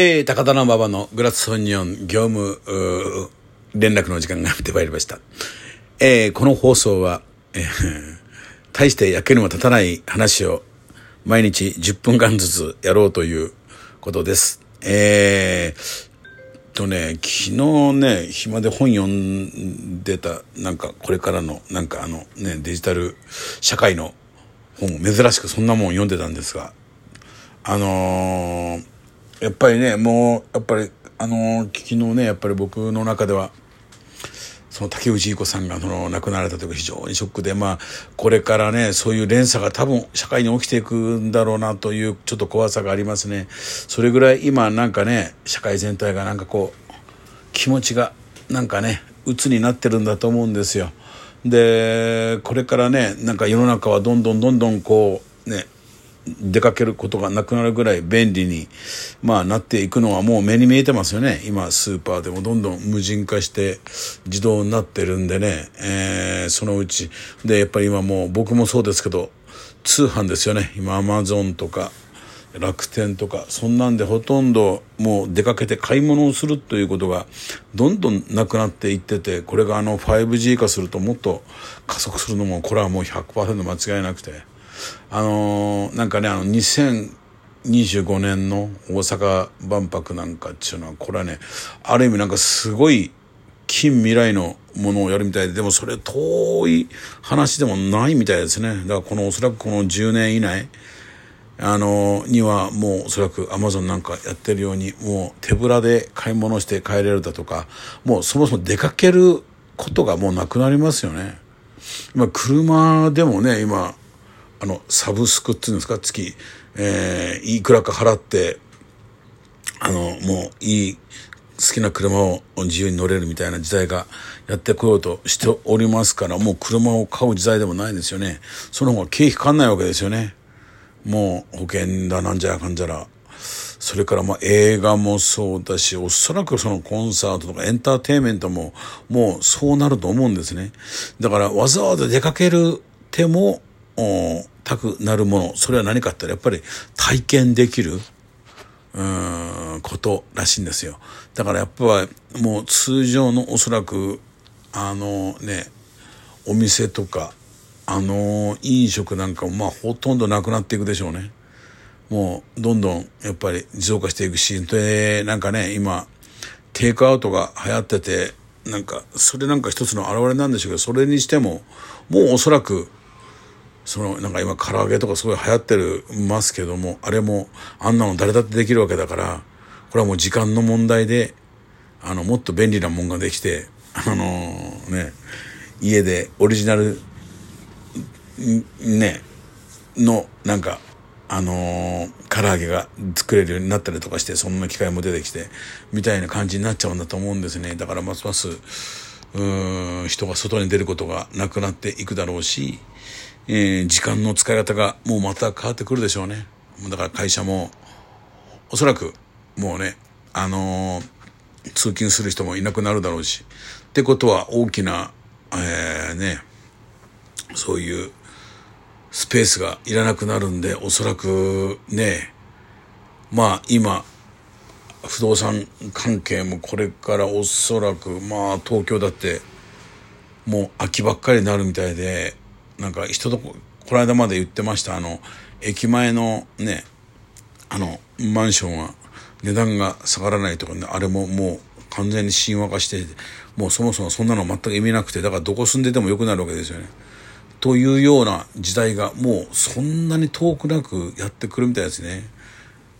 えー、高田馬場のグラスソニオン業務連絡の時間がやってまいりました。えー、この放送は、えー、大して役にも立たない話を毎日10分間ずつやろうということです。えー、とね、昨日ね、暇で本読んでた、なんかこれからの、なんかあのね、デジタル社会の本、珍しくそんなもん読んでたんですが、あのー、やっぱりね、もう、やっぱり、あの、昨日ね、やっぱり僕の中では、その竹内結子さんがその亡くなられた時非常にショックで、まあ、これからね、そういう連鎖が多分社会に起きていくんだろうなというちょっと怖さがありますね。それぐらい今なんかね、社会全体がなんかこう、気持ちがなんかね、鬱になってるんだと思うんですよ。で、これからね、なんか世の中はどんどんどんどんこう、ね、出かけることがなくなるぐらい便利に、まあ、なっていくのはもう目に見えてますよね。今、スーパーでもどんどん無人化して自動になってるんでね、えー、そのうち。で、やっぱり今もう僕もそうですけど、通販ですよね。今、アマゾンとか、楽天とか、そんなんでほとんどもう出かけて買い物をするということがどんどんなくなっていってて、これがあの 5G 化するともっと加速するのも、これはもう100%間違いなくて。あのー、なんかね、あの、2025年の大阪万博なんかっていうのは、これはね、ある意味なんかすごい近未来のものをやるみたいで、でもそれ遠い話でもないみたいですね。だからこのおそらくこの10年以内、あのにはもうおそらくアマゾンなんかやってるようにもう手ぶらで買い物して帰れるだとかもうそもそも出かけることがもうなくなりますよね。今車でもね今あの、サブスクっていうんですか、月、えー、いくらか払って、あの、もういい、好きな車を自由に乗れるみたいな時代がやってこようとしておりますから、もう車を買う時代でもないんですよね。その方が経費かかんないわけですよね。もう保険だなんじゃらかんじゃら。それからまあ映画もそうだし、おそらくそのコンサートとかエンターテインメントももうそうなると思うんですね。だからわざわざ出かける手もたくなるもの、それは何かって言ったらやっぱり体験できる、うん、ことらしいんですよ。だからやっぱりもう通常のおそらく、あのね、お店とか、あの飲食なんかもまあほとんどなくなっていくでしょうね。もうどんどんやっぱり自動化していくし、で、なんかね、今、テイクアウトが流行ってて、なんか、それなんか一つの表れなんでしょうけど、それにしても、もうおそらく、そのなんか今唐揚げとかすごい流行ってるますけどもあれもあんなの誰だってできるわけだからこれはもう時間の問題であのもっと便利なもんができてあの、ね家でオリジナルねのなんかあのー、唐揚げが作れるようになったりとかしてそんな機会も出てきてみたいな感じになっちゃうんだと思うんですね。だからますますうん人が外に出ることがなくなっていくだろうしえー、時間の使い方がもうまた変わってくるでしょうね。だから会社も、おそらく、もうね、あのー、通勤する人もいなくなるだろうし。ってことは大きな、えー、ね、そういうスペースがいらなくなるんで、おそらくね、まあ今、不動産関係もこれからおそらく、まあ東京だってもう秋ばっかりになるみたいで、なんか人とここの間まで言ってましたあの駅前のねあのマンションは値段が下がらないとかねあれももう完全に神話化してもうそもそもそんなの全く意味なくてだからどこ住んでてもよくなるわけですよね。というような時代がもうそんなに遠くなくやってくるみたいですね。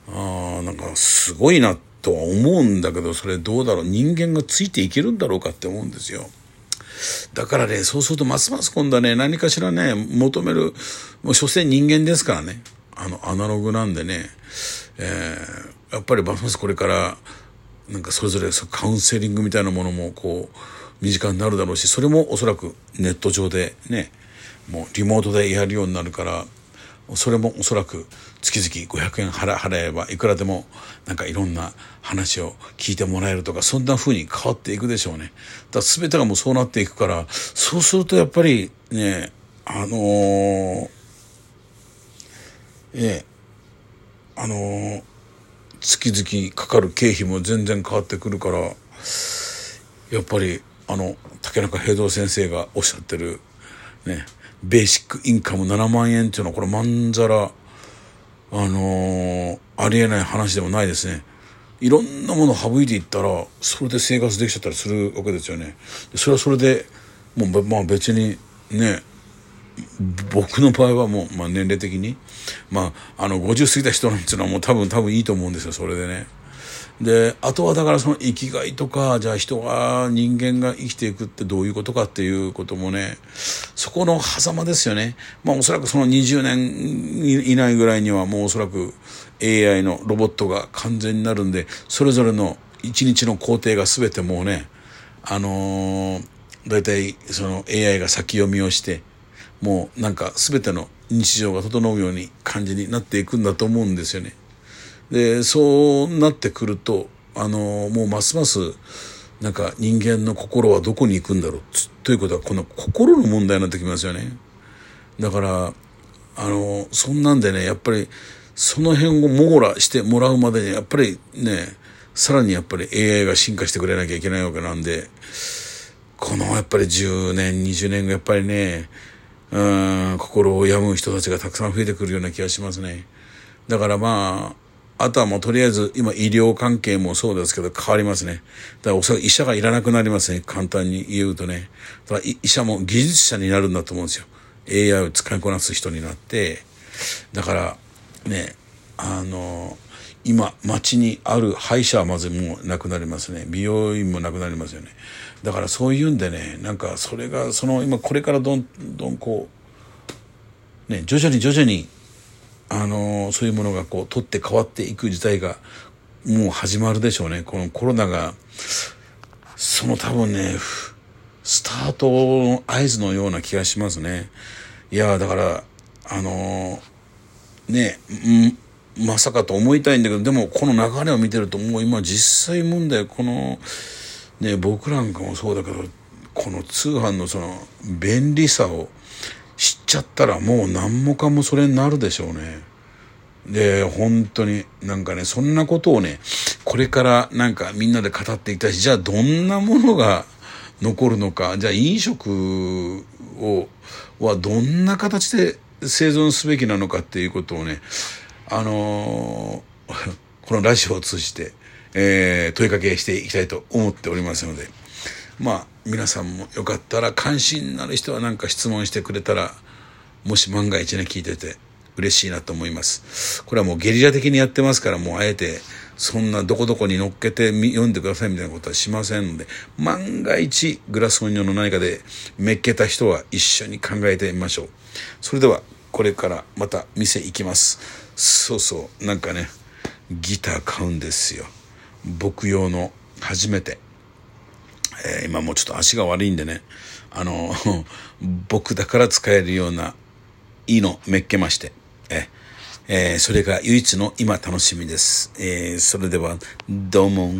ああなんかすごいなとは思うんだけどそれどうだろう人間がついていけるんだろうかって思うんですよ。だからね、そうするとますます今度はね、何かしらね、求める、もう所詮人間ですからね、あの、アナログなんでね、えー、やっぱりますますこれから、なんかそれぞれカウンセリングみたいなものもこう、身近になるだろうし、それもおそらくネット上でね、もうリモートでやるようになるから、それもおそらく月々500円払えばいくらでもなんかいろんな話を聞いてもらえるとかそんな風に変わっていくでしょうね。だから全てがもうそうなっていくからそうするとやっぱりねあのー、ええあのー、月々かかる経費も全然変わってくるから、やっぱり、あの、竹中平蔵先生がおっしゃってる、ね、ベーシックインカム7万円っていうのは、これまんざら、あのー、ありえない話でもないですね。いろんなもの省いていったら、それで生活できちゃったりするわけですよね。それはそれで、もう、まあ別にね、僕の場合はもう、まあ年齢的に、まあ、あの、50過ぎた人なんていうのはもう多分、多分いいと思うんですよ、それでね。で、あとはだからその生きがいとか、じゃあ人が、人間が生きていくってどういうことかっていうこともね、そこの狭間ですよね。まあおそらくその20年以内ぐらいにはもうおそらく AI のロボットが完全になるんで、それぞれの一日の工程が全てもうね、あのー、大体その AI が先読みをして、もうなんか全ての日常が整うように感じになっていくんだと思うんですよね。で、そうなってくると、あの、もうますます、なんか人間の心はどこに行くんだろうということはこの心の問題になってきますよね。だから、あの、そんなんでね、やっぱりその辺を網羅してもらうまでに、やっぱりね、さらにやっぱり AI が進化してくれなきゃいけないわけなんで、このやっぱり10年、20年がやっぱりね、うん、心を病む人たちがたくさん増えてくるような気がしますね。だからまあ、あとはもうとりあえず今医療関係もそうですけど変わりますね。だからおそらく医者がいらなくなりますね。簡単に言うとね。だ医者も技術者になるんだと思うんですよ。AI を使いこなす人になって。だからね、あの、今街にある歯医者はまずもうなくなりますね。美容院もなくなりますよね。だからそういうんでねなんかそれがその今これからどんどんこうね徐々に徐々にあのそういうものがこう取って変わっていく時代がもう始まるでしょうね。このコロナがその多分ねスタートの合図のような気がしますね。いやだからあのねまさかと思いたいんだけどでもこの流れを見てるともう今実際問題このね、僕なんかもそうだけど、この通販のその便利さを知っちゃったらもう何もかもそれになるでしょうね。で、本当になんかね、そんなことをね、これからなんかみんなで語っていたし、じゃあどんなものが残るのか、じゃあ飲食を、はどんな形で生存すべきなのかっていうことをね、あのー、このラジオを通じてえー、問いかけしていきたいと思っておりますので、まあ、皆さんもよかったら関心のある人は何か質問してくれたら、もし万が一ね、聞いてて嬉しいなと思います。これはもうゲリラ的にやってますから、もうあえて、そんなどこどこに乗っけて読んでくださいみたいなことはしませんので、万が一グラスオニオンの何かでめっけた人は一緒に考えてみましょう。それでは、これからまた店行きます。そうそう、なんかね、ギター買うんですよ。僕用の初めて、えー、今もうちょっと足が悪いんでね、あの、僕だから使えるようないいのめっけまして、ええー、それが唯一の今楽しみです。えー、それでは、どうも。